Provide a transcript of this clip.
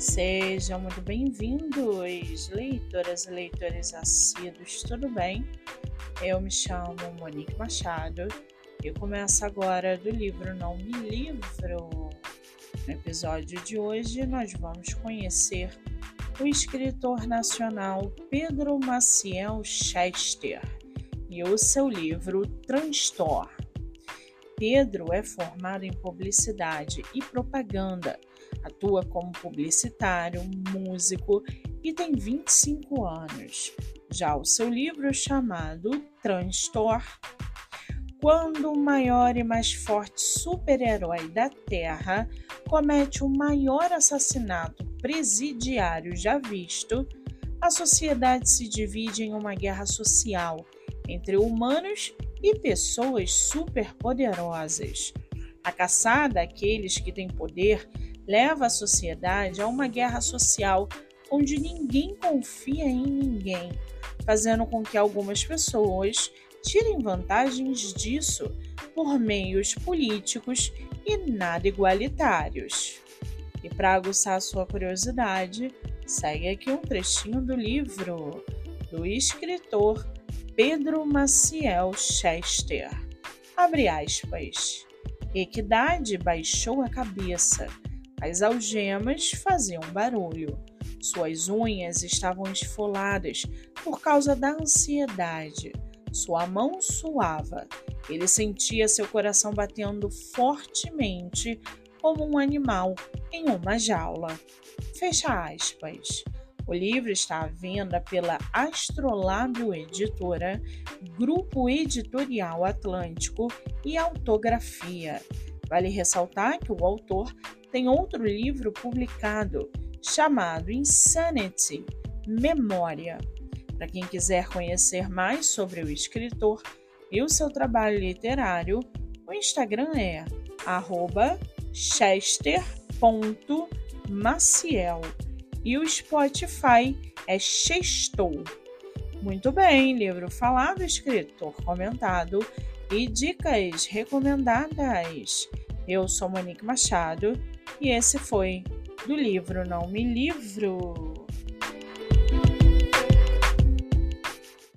Sejam muito bem-vindos, leitoras e leitores assíduos, tudo bem? Eu me chamo Monique Machado e começo agora do livro Não Me Livro. No episódio de hoje, nós vamos conhecer o escritor nacional Pedro Maciel Chester e o seu livro Transtor. Pedro é formado em publicidade e propaganda, atua como publicitário, músico e tem 25 anos. Já o seu livro chamado Transtor quando o maior e mais forte super-herói da Terra comete o maior assassinato presidiário já visto, a sociedade se divide em uma guerra social entre humanos e pessoas superpoderosas. A caçada àqueles que têm poder leva a sociedade a uma guerra social onde ninguém confia em ninguém, fazendo com que algumas pessoas tirem vantagens disso por meios políticos e nada igualitários. E para aguçar sua curiosidade, segue aqui um trechinho do livro do escritor Pedro Maciel Chester. Abre aspas. Equidade baixou a cabeça. As algemas faziam barulho. Suas unhas estavam esfoladas por causa da ansiedade. Sua mão suava. Ele sentia seu coração batendo fortemente como um animal em uma jaula. Fecha aspas. O livro está à venda pela Astrolábio Editora, Grupo Editorial Atlântico e Autografia. Vale ressaltar que o autor tem outro livro publicado chamado Insanity Memória para quem quiser conhecer mais sobre o escritor e o seu trabalho literário, o Instagram é chester.maciel e o Spotify é Chestou. Muito bem, livro falado, escritor comentado e dicas recomendadas. Eu sou Monique Machado e esse foi do livro Não Me Livro.